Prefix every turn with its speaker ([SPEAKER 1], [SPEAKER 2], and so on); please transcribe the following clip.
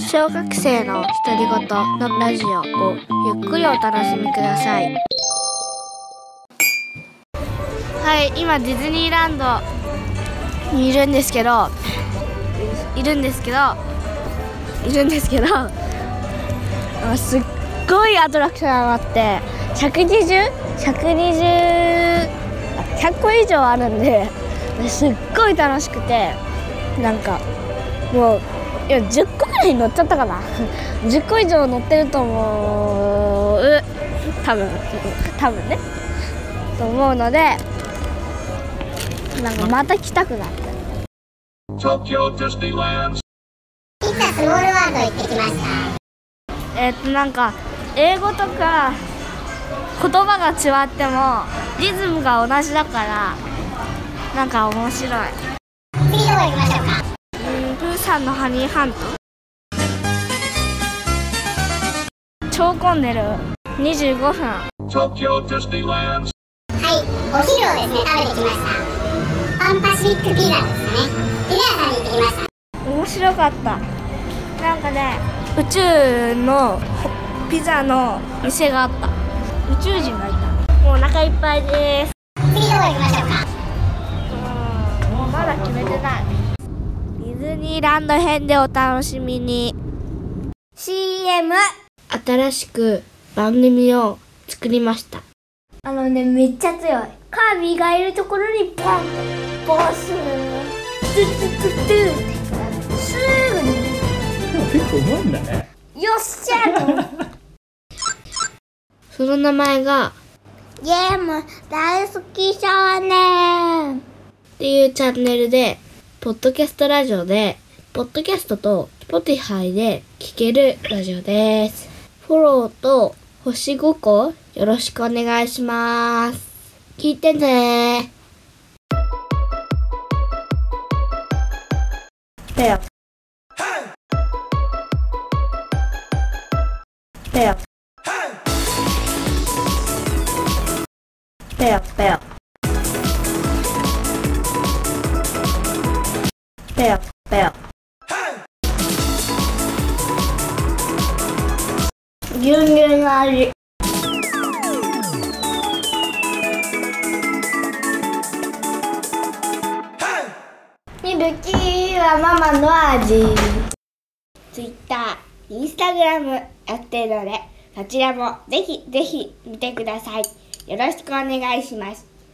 [SPEAKER 1] 小学生の独り言のラジオをゆっくりお楽しみください。はい今ディズニーランドにいるんですけどいるんですけどいるんですけどすっごいアトラクションがあって120120 100個以上あるんですっごい楽しくてなんかもういや10個ぐらい乗っちゃったかな。10個以上乗ってると思う。多分。多分ね。と思うのでなんかまた来たくなった。
[SPEAKER 2] Tokyo Disneyland.
[SPEAKER 3] いざスモールワールド行ってきました。
[SPEAKER 1] えっとなんか英語とか言葉が違ってもリズムが同じだからなんか面白い。
[SPEAKER 3] 次どこ行きましょうか？
[SPEAKER 1] さんのハニーハント。超混んでる。25分.
[SPEAKER 3] はいお昼をですね食べてきました。パンパシフィックピザですかね。ピザ屋さんに行ってきました。
[SPEAKER 1] 面白かった。なんかね宇宙のピザの店があった。宇宙人がいた。もうお腹いっぱいです。
[SPEAKER 3] 次どこ行きましょうか？
[SPEAKER 1] うんまだ決めてない。ディズニーランド編でお楽しみに。CM 新しく番組を作りました。あのねめっちゃ強い。カービィがいるところにポンってボス。トゥトゥトゥトゥってすぐに
[SPEAKER 4] 結構うまいんだね。
[SPEAKER 1] よっしゃと。思ってその名前がゲーム大好き少年。っていうチャンネルで、ポッドキャストラジオで、ポッドキャストと Spotify で聴けるラジオです。フォローと星5個よろしくお願いします。聞いてねペロ。ペロ。ペロペロ。ペロペロ。牛乳の味。ミルキーはママの味。ツイッター、インスタグラムやってるので、そちらもぜひぜひ見てください。よろしくお願いします。